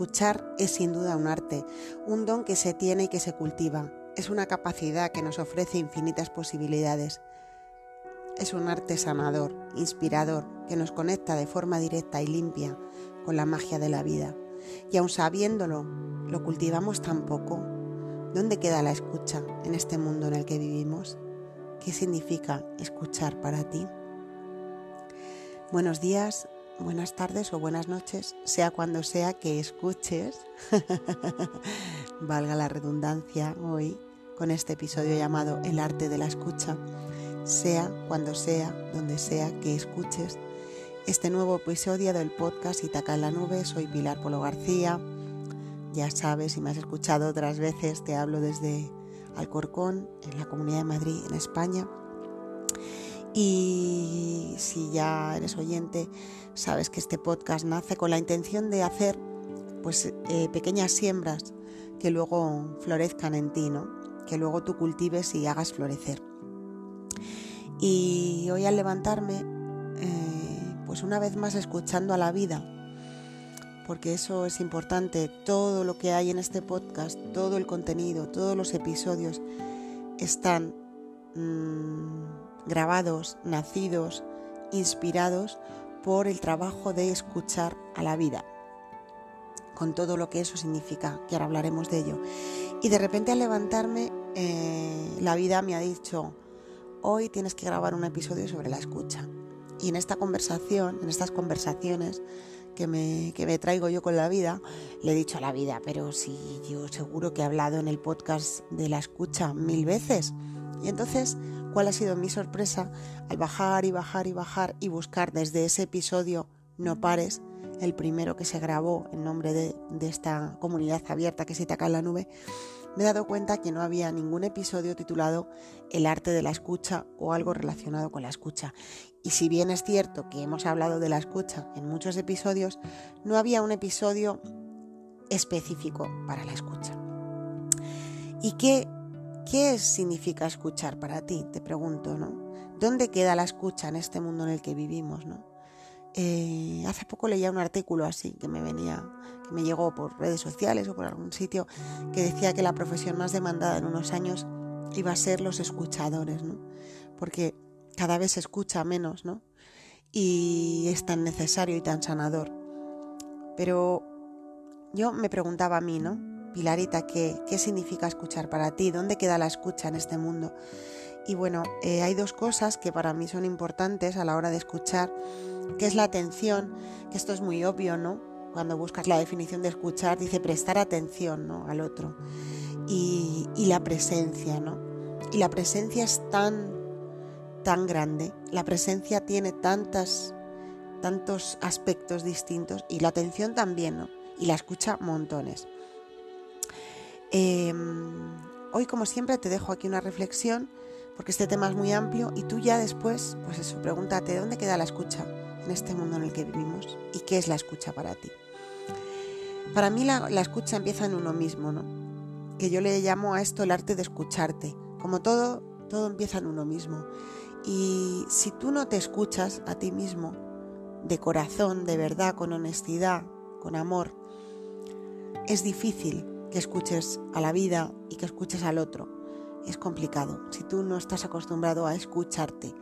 escuchar es sin duda un arte, un don que se tiene y que se cultiva. Es una capacidad que nos ofrece infinitas posibilidades. Es un arte sanador, inspirador, que nos conecta de forma directa y limpia con la magia de la vida. Y aun sabiéndolo, lo cultivamos tan poco. ¿Dónde queda la escucha en este mundo en el que vivimos? ¿Qué significa escuchar para ti? Buenos días, buenas tardes o buenas noches, sea cuando sea que escuches, valga la redundancia hoy, con este episodio llamado El arte de la escucha, sea cuando sea, donde sea que escuches este nuevo episodio del podcast Itaca en la Nube. Soy Pilar Polo García. Ya sabes, si me has escuchado otras veces, te hablo desde Alcorcón, en la Comunidad de Madrid, en España. Y si ya eres oyente, sabes que este podcast nace con la intención de hacer pues, eh, pequeñas siembras que luego florezcan en ti, ¿no? que luego tú cultives y hagas florecer. Y hoy al levantarme, eh, pues una vez más escuchando a la vida, porque eso es importante, todo lo que hay en este podcast, todo el contenido, todos los episodios están mmm, grabados, nacidos, inspirados por el trabajo de escuchar a la vida, con todo lo que eso significa, que ahora hablaremos de ello. Y de repente al levantarme, eh, la vida me ha dicho, hoy tienes que grabar un episodio sobre la escucha. Y en esta conversación, en estas conversaciones que me, que me traigo yo con la vida, le he dicho a la vida, pero si yo seguro que he hablado en el podcast de la escucha mil veces. Y entonces cuál ha sido mi sorpresa al bajar y bajar y bajar y buscar desde ese episodio No pares, el primero que se grabó en nombre de, esta comunidad abierta que se te acá en la nube, me he dado cuenta que no había ningún episodio titulado El arte de la escucha o algo relacionado con la escucha. Y si bien es cierto que hemos hablado de la escucha en muchos episodios, no había un episodio específico para la escucha. ¿Y qué ¿Qué significa escuchar para ti? Te pregunto, ¿no? ¿Dónde queda la escucha en este mundo en el que vivimos, ¿no? Eh, hace poco leía un artículo así que me venía, que me llegó por redes sociales o por algún sitio, que decía que la profesión más demandada en unos años iba a ser los escuchadores, ¿no? Porque cada vez se escucha menos, ¿no? Y es tan necesario y tan sanador. Pero yo me preguntaba a mí, ¿no? Pilarita, ¿qué, ¿qué, significa escuchar para ti? ¿Dónde queda la escucha en este mundo? Y bueno, eh, hay dos cosas que para mí son importantes a la hora de escuchar, que es la atención, que esto es muy obvio, ¿no? Cuando buscas la definición de escuchar, dice prestar atención ¿no? al otro. Y, y la presencia, ¿no? Y la presencia es tan, tan grande, la presencia tiene tantas, tantos aspectos distintos y la atención también, ¿no? Y la escucha montones. Em, hoy, como siempre, te dejo aquí una reflexión, porque este tema es muy amplio y tú ya después, pues eso, pregúntate, ¿dónde queda la escucha en este mundo en el que vivimos? ¿Y qué es la escucha para ti? Para mí la, la escucha empieza en uno mismo, ¿no? Que yo le llamo a esto el arte de escucharte. Como todo, todo empieza en uno mismo. Y si tú no te escuchas a ti mismo, de corazón, de verdad, con honestidad, con amor, es difícil que escuches a la vida y que escuches al otro. Es complicado si tú no estás acostumbrado a escucharte.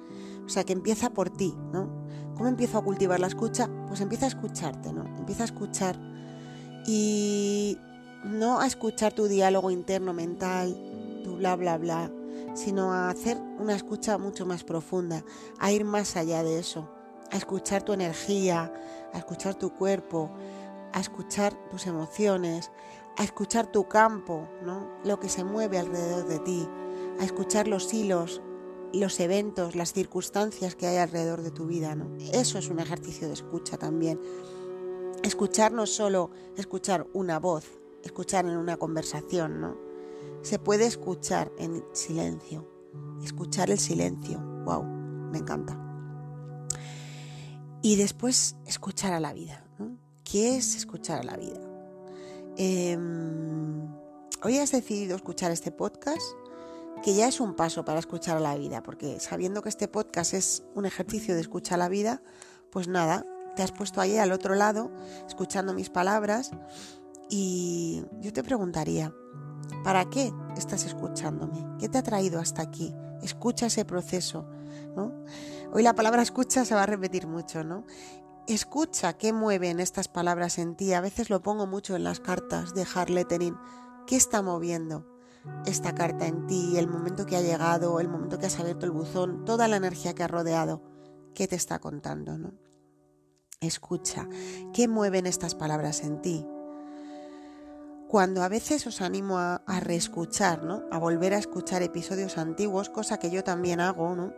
O sea, que empieza por ti, ¿no? ¿Cómo empiezo a cultivar la escucha? Pues empieza a escucharte, ¿no? Empieza a escuchar y no a escuchar tu diálogo interno mental, tu bla, bla, bla, sino a hacer una escucha mucho más profunda, a ir más allá de eso, a escuchar tu energía, a escuchar tu cuerpo, a escuchar tus emociones, a escuchar tu campo, ¿no? lo que se mueve alrededor de ti, a escuchar los hilos, los eventos, las circunstancias que hay alrededor de tu vida. ¿no? Eso es un ejercicio de escucha también. Escuchar no solo escuchar una voz, escuchar en una conversación, ¿no? Se puede escuchar en silencio, escuchar el silencio. ¡Wow! Me encanta. Y después escuchar a la vida. ¿Qué es escuchar a la vida? Em, hoy has decidido escuchar este podcast, que ya es un paso para escuchar a la vida, porque sabiendo que este podcast es un ejercicio de escuchar a la vida, pues nada, te has puesto ahí al otro lado, escuchando mis palabras Y yo te preguntaría, ¿para qué estás escuchándome? ¿Qué te ha traído hasta aquí? Escucha ese proceso, ¿no? Hoy la palabra escucha se va a repetir mucho, ¿no? Escucha qué mueven estas palabras en ti. A veces lo pongo mucho en las cartas de Harlettering. ¿Qué está moviendo esta carta en ti? El momento que ha llegado, el momento que has abierto el buzón, toda la energía que ha rodeado. ¿Qué te está contando, no? Escucha, ¿qué mueven estas palabras en ti? Cuando a veces os animo a, a reescuchar, ¿no? A volver a escuchar episodios antiguos, cosa que yo también hago, ¿no?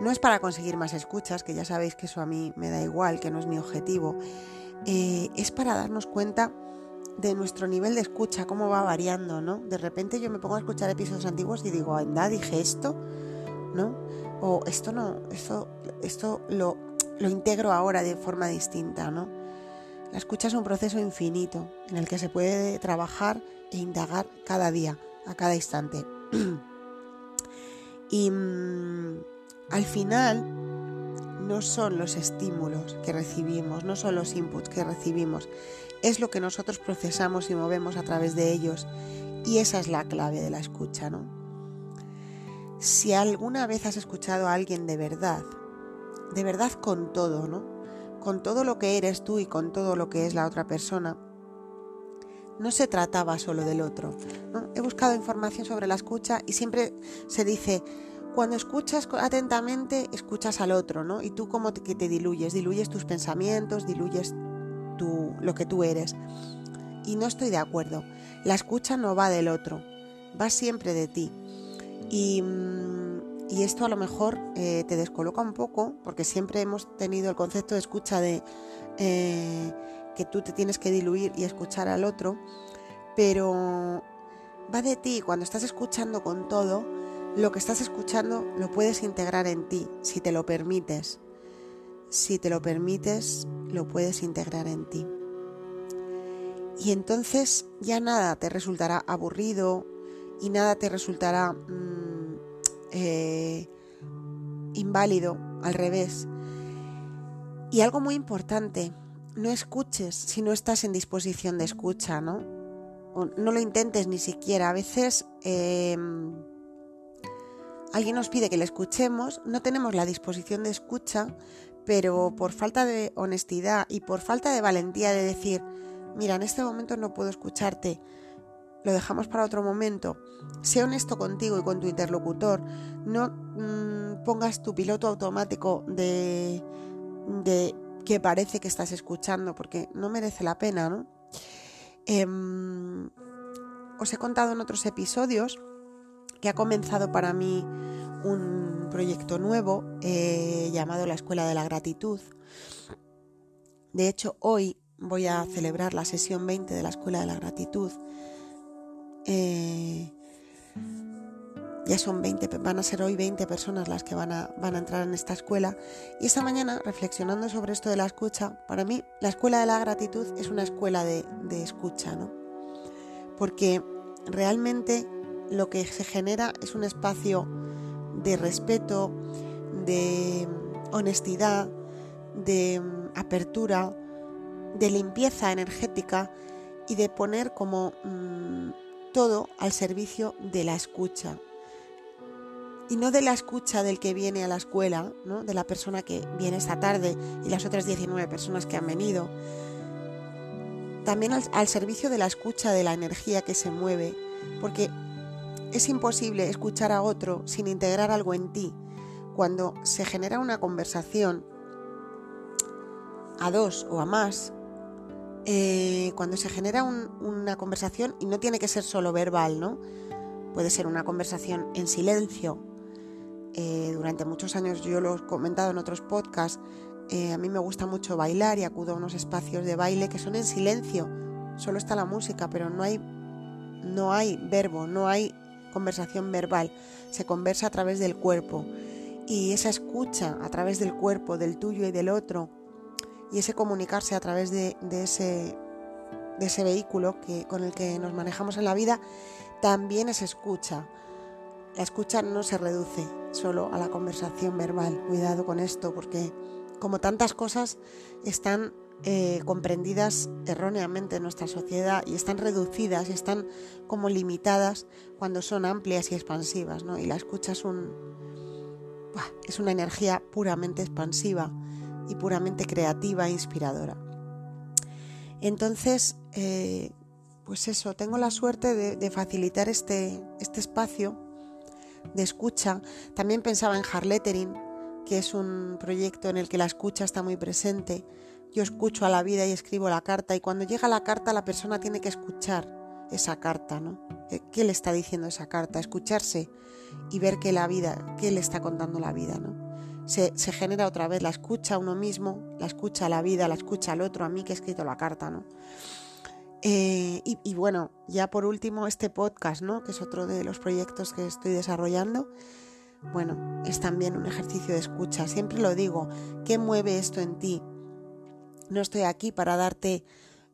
No es para conseguir más escuchas, que ya sabéis que eso a mí me da igual, que no es mi objetivo. Eh, es para darnos cuenta de nuestro nivel de escucha, cómo va variando, ¿no? De repente yo me pongo a escuchar episodios antiguos y digo, anda, dije esto, ¿no? O esto no, esto, esto lo, lo integro ahora de forma distinta, ¿no? La escucha es un proceso infinito en el que se puede trabajar e indagar cada día, a cada instante. y mm, al final, no son los estímulos que recibimos, no son los inputs que recibimos, es lo que nosotros procesamos y movemos a través de ellos. Y esa es la clave de la escucha, ¿no? Si alguna vez has escuchado a alguien de verdad, de verdad con todo, ¿no? Con todo lo que eres tú y con todo lo que es la otra persona, no se trataba solo del otro. He buscado información sobre la escucha y siempre se dice, cuando escuchas atentamente, escuchas al otro, ¿no? Y tú como que te diluyes, diluyes tus pensamientos, diluyes tu, lo que tú eres. Y no estoy de acuerdo. La escucha no va del otro, va siempre de ti. Y, mm, y esto a lo mejor eh, te descoloca un poco, porque siempre hemos tenido el concepto de escucha de eh, que tú te tienes que diluir y escuchar al otro, pero va de ti cuando estás escuchando con todo lo que estás escuchando lo puedes integrar en ti, si te lo permites. Si te lo permites, lo puedes integrar en ti. Y entonces ya nada te resultará aburrido y nada te resultará mm, eh, inválido, al revés. Y algo muy importante, no escuches si no estás en disposición de escucha, ¿no? no lo intentes ni siquiera. A veces... Em, alguien nos pide que le escuchemos, no tenemos la disposición de escucha, pero por falta de honestidad y por falta de valentía de decir, mira, en este momento no puedo escucharte, lo dejamos para otro momento, sé honesto contigo y con tu interlocutor, no mm, pongas tu piloto automático de, de que parece que estás escuchando, porque no merece la pena, ¿no? Em, os he contado en otros episodios que ha comenzado para mí un proyecto nuevo eh, llamado la Escuela de la Gratitud. De hecho, hoy voy a celebrar la sesión 20 de la Escuela de la Gratitud. Eh, ya son 20, van a ser hoy 20 personas las que van a, entrar en esta escuela. Y esta mañana, reflexionando sobre esto de la escucha, para mí la Escuela de la Gratitud es una escuela de, de escucha, ¿no? Porque realmente lo que se genera es un espacio de respeto, de honestidad, de apertura, de limpieza energética y de poner como mm, todo al servicio de la escucha. Y no de la escucha del que viene a la escuela, ¿no? de la persona que viene esta tarde y las otras 19 personas que han venido. También al servicio de la escucha de la energía que se mueve, porque es imposible escuchar a otro sin integrar algo en ti. Cuando se genera una conversación a dos o a más, eh, cuando se genera una conversación, y no tiene que ser solo verbal, ¿no? Puede ser una conversación en silencio. Eh, durante muchos años, yo lo he comentado en otros podcasts, eh, a mí me gusta mucho bailar y acudo a unos espacios de baile que son en silencio. Solo está la música, pero no hay, no hay verbo, no hay conversación verbal, se conversa a través del cuerpo. Y esa escucha a través del cuerpo, del tuyo y del otro, y ese comunicarse a través de, ese, de ese vehículo que, con el que nos manejamos en la vida, también es escucha. La escucha no se reduce solo a la conversación verbal. Cuidado con esto, porque como tantas cosas están eh, comprendidas erróneamente en nuestra sociedad y están reducidas y están como limitadas cuando son amplias y expansivas, ¿no? Y la escucha es un una energía puramente expansiva y puramente creativa e inspiradora. Entonces, eh, pues eso, tengo la suerte de, facilitar este, este, espacio de escucha. También pensaba en Harlettering, que es un proyecto en el que la escucha está muy presente. Yo escucho a la vida y escribo la carta y cuando llega la carta la persona tiene que escuchar esa carta, ¿no? ¿Qué le está diciendo esa carta? Escucharse y ver que la vida, qué le está contando la vida, ¿no? Se, genera otra vez la escucha a uno mismo, la escucha a la vida, la escucha al otro, a mí que he escrito la carta, ¿no? Eh, y, bueno, ya por último, este podcast, ¿no? Que es otro de los proyectos que estoy desarrollando. Bueno, es también un ejercicio de escucha. Siempre lo digo, ¿qué mueve esto en ti? No estoy aquí para darte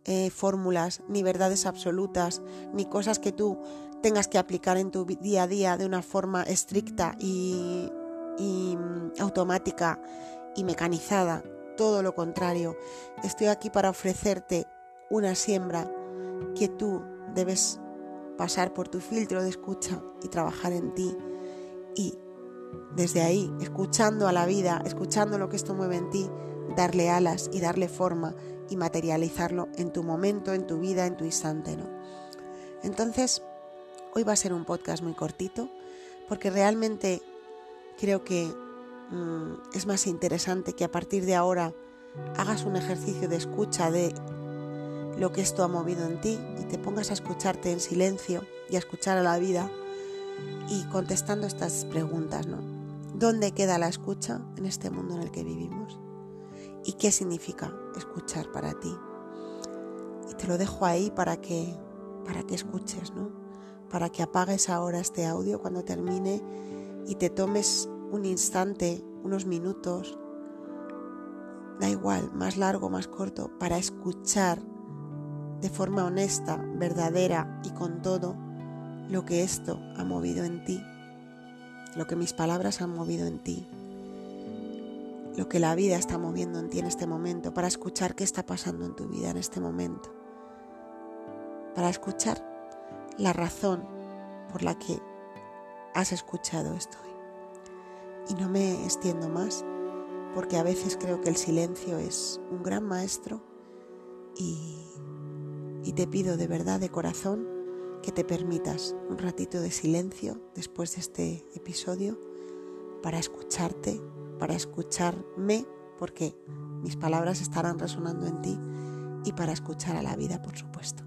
eh, fórmulas, ni verdades absolutas, ni cosas que tú tengas que aplicar en tu día a día de una forma estricta y, mm, automática y mecanizada. Todo lo contrario, estoy aquí para ofrecerte una siembra que tú debes pasar por tu filtro de escucha y trabajar en ti y desde ahí, escuchando a la vida, escuchando lo que esto mueve en ti, darle alas y darle forma y materializarlo en tu momento, en tu vida, en tu instante, ¿no? Entonces, hoy va a ser un podcast muy cortito porque realmente creo que mm, es más interesante que a partir de ahora hagas un ejercicio de escucha de lo que esto ha movido en ti y te pongas a escucharte en silencio y a escuchar a la vida y contestando estas preguntas, ¿no? ¿Dónde queda la escucha en este mundo en el que vivimos? ¿Y qué significa escuchar para ti? Y te lo dejo ahí para que para que escuches, ¿no? Para que apagues ahora este audio cuando termine y te tomes un instante, unos minutos, da igual, más largo, más corto, para escuchar de forma honesta, verdadera y con todo lo que esto ha movido en ti, lo que mis palabras han movido en ti, lo que la vida está moviendo en ti en este momento, para escuchar qué está pasando en tu vida en este momento, para escuchar la razón por la que has escuchado esto. Y no me extiendo más, porque a veces creo que el silencio es un gran maestro y y te pido de verdad, de corazón, que te permitas un ratito de silencio después de este episodio para escucharte, para escucharme, porque mis palabras estarán resonando en ti y para escuchar a la vida, por supuesto,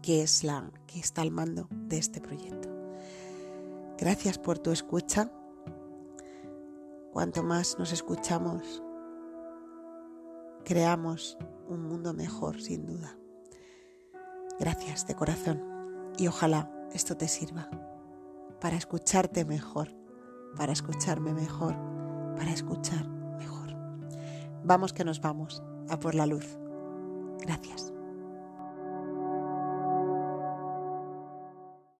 que es la que está al mando de este proyecto. Gracias por tu escucha. Cuanto más nos escuchamos, creamos un mundo mejor, sin duda. Gracias de corazón y ojalá esto te sirva para escucharte mejor, para escucharme mejor, para escuchar mejor. Vamos que nos vamos a por la luz. Gracias.